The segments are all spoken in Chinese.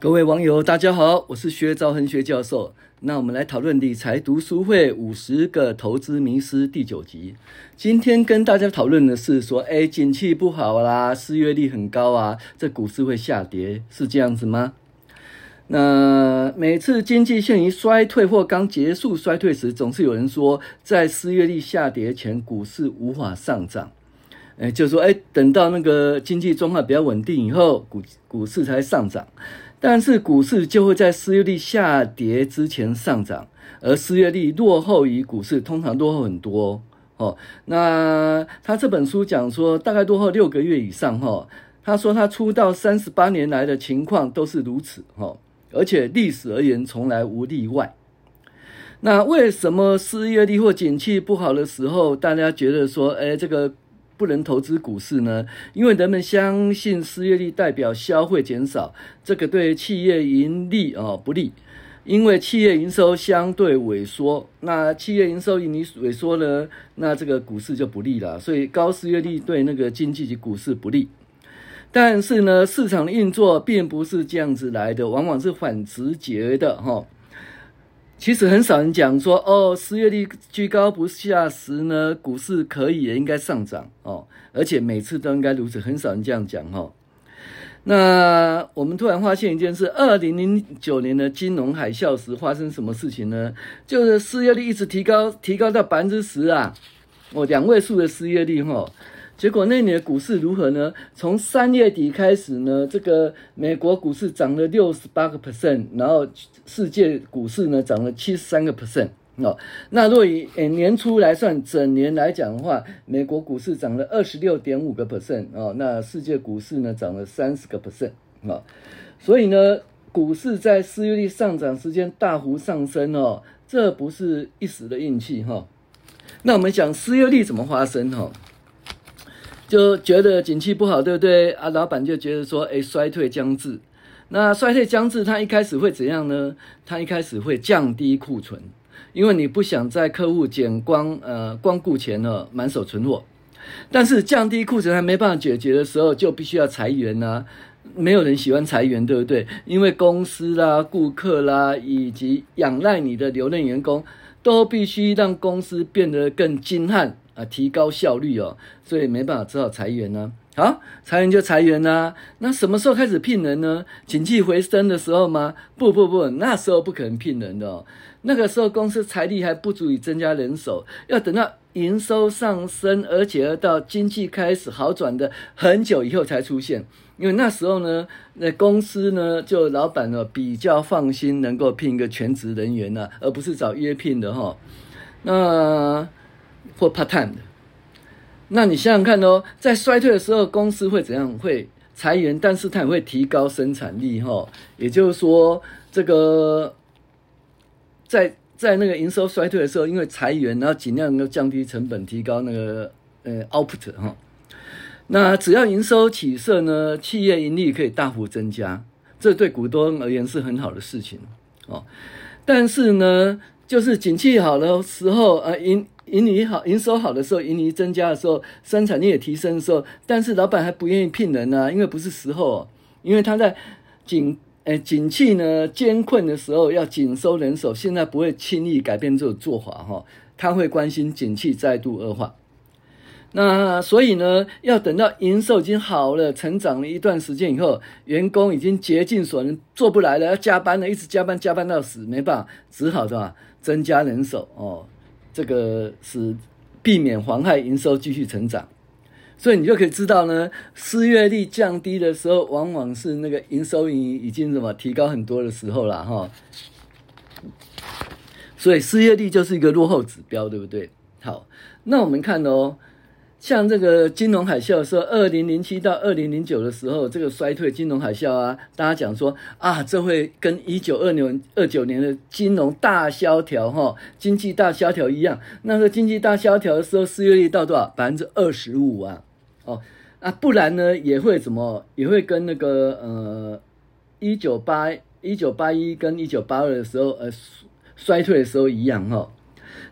各位网友，大家好，我是薛兆恒薛教授。那我们来讨论理财读书会五十个投资迷思第九集。今天跟大家讨论的是说，哎，景气不好啦，失业率很高啊，这股市会下跌，是这样子吗？那每次经济陷于衰退或刚结束衰退时，总是有人说，在失业率下跌前，股市无法上涨。哎，就说，哎，等到那个经济状况比较稳定以后，股股市才上涨。但是股市就会在失业率下跌之前上涨，而失业率落后于股市，通常落后很多哦。那他这本书讲说，大概落后六个月以上哈。他说他出道三十八年来的情况都是如此哈，而且历史而言从来无例外。那为什么失业率或景气不好的时候，大家觉得说，哎，这个？不能投资股市呢，因为人们相信失业率代表消费减少，这个对企业盈利哦不利，因为企业营收相对萎缩，那企业营收盈利萎缩呢，那这个股市就不利了，所以高失业率对那个经济及股市不利。但是呢，市场的运作并不是这样子来的，往往是反直觉的哈。其实很少人讲说哦，失业率居高不下时呢，股市可以也应该上涨哦，而且每次都应该如此，很少人这样讲哈。那我们突然发现一件事：二零零九年的金融海啸时发生什么事情呢？就是失业率一直提高，提高到百分之十啊，哦，两位数的失业率哈。结果那年的股市如何呢？从三月底开始呢，这个美国股市涨了六十八个 percent，然后世界股市呢涨了七十三个 percent 哦。那若以诶年初来算，整年来讲的话，美国股市涨了二十六点五个 percent 哦，那世界股市呢涨了三十个 percent 哦。所以呢，股市在失业率上涨时间大幅上升哦，这不是一时的运气哈。那我们讲失业率怎么发生哈？就觉得景气不好，对不对啊？老板就觉得说，哎，衰退将至。那衰退将至，他一开始会怎样呢？他一开始会降低库存，因为你不想在客户减光呃光顾前呢满手存货。但是降低库存还没办法解决的时候，就必须要裁员啊。没有人喜欢裁员，对不对？因为公司啦、顾客啦，以及仰赖你的留任员工，都必须让公司变得更精悍。啊，提高效率哦，所以没办法，只好裁员呢。好，裁员就裁员呐。那什么时候开始聘人呢？景气回升的时候吗？不不不，那时候不可能聘人的哦。那个时候公司财力还不足以增加人手，要等到营收上升，而且要到经济开始好转的很久以后才出现。因为那时候呢，那公司呢，就老板呢比较放心，能够聘一个全职人员呢，而不是找约聘的哈。那。或 part time 的，那你想想看哦，在衰退的时候，公司会怎样？会裁员，但是它也会提高生产力，哈。也就是说，这个在在那个营收衰退的时候，因为裁员，然后尽量能够降低成本，提高那个呃 output，哈。那只要营收起色呢，企业盈利可以大幅增加，这对股东而言是很好的事情哦。但是呢，就是景气好的时候，呃，营盈利好，营收好的时候，盈利增加的时候，生产力也提升的时候，但是老板还不愿意聘人呢、啊，因为不是时候，因为他在景诶景气呢艰困的时候要紧收人手，现在不会轻易改变这种做法哈，他会关心景气再度恶化，那所以呢，要等到营收已经好了，成长了一段时间以后，员工已经竭尽所能做不来了，要加班了，一直加班加班到死，没办法，只好的增加人手哦。这个是避免妨害营收继续成长，所以你就可以知道呢，失业率降低的时候，往往是那个营收已已经什么提高很多的时候了哈。所以失业率就是一个落后指标，对不对？好，那我们看哦。像这个金融海啸的时候，二零零七到二零零九的时候，这个衰退金融海啸啊，大家讲说啊，这会跟一九二零二九年的金融大萧条哈，经济大萧条一样。那时候经济大萧条的时候，失业率到多少？百分之二十五啊，哦啊，不然呢也会怎么？也会跟那个呃一九八一九八一跟一九八二的时候，呃，衰退的时候一样哈。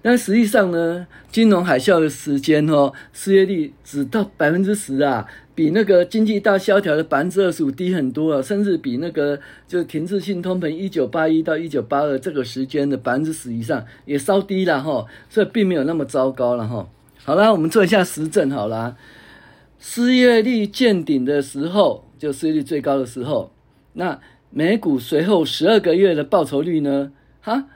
但实际上呢，金融海啸的时间哦，失业率只到百分之十啊，比那个经济大萧条的百分之二十五低很多啊，甚至比那个就是停滞性通膨一九八一到一九八二这个时间的百分之十以上也稍低了哈，所以并没有那么糟糕了哈。好啦，我们做一下实证好啦。失业率见顶的时候，就失业率最高的时候，那美股随后十二个月的报酬率呢？哈，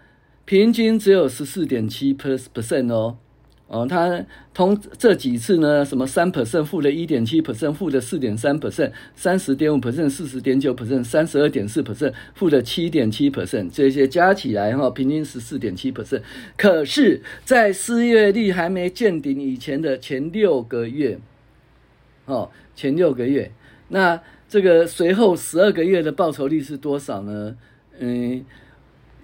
平均只有十四点七 percent 哦，哦，它通这几次呢，什么三 percent 负的一点七 percent 负的四点三 percent 三十点五 percent 四十点九 percent 三十二点四 percent 负的七点七 percent 这些加起来哈，平均十四点七 percent。可是，在失业率还没见顶以前的前六个月。哦，前六个月，那这个随后十二个月的报酬率是多少呢？嗯，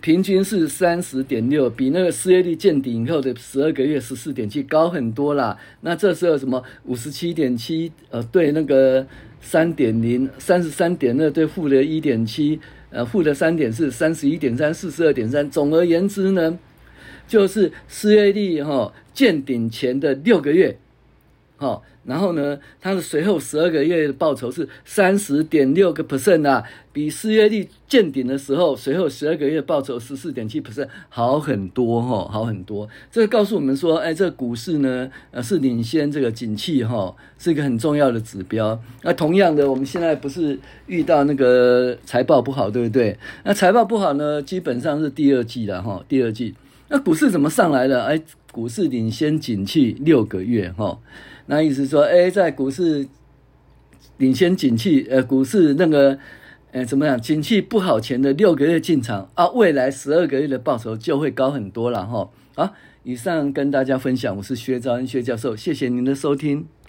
平均是三十点六，比那个失业率见顶以后的十二个月十四点七高很多啦。那这时候什么五十七点七，呃，对那个三点零，三十三点二对负的一点七，呃，负的三点四，三十一点三，四十二点三。总而言之呢，就是失业率哈见顶前的六个月，哈。然后呢，它的随后十二个月的报酬是三十点六个 percent 啊，比失业率见顶的时候随后十二个月报酬十四点七 percent 好很多哈，好很多。这个告诉我们说，哎，这个股市呢，呃，是领先这个景气哈，是一个很重要的指标。那同样的，我们现在不是遇到那个财报不好，对不对？那财报不好呢，基本上是第二季了哈，第二季。那股市怎么上来的？哎，股市领先景气六个月哈。那意思说，哎，在股市领先景气，呃，股市那个，呃，怎么样？景气不好前的六个月进场啊，未来十二个月的报酬就会高很多了哈。啊，以上跟大家分享，我是薛兆恩薛教授，谢谢您的收听。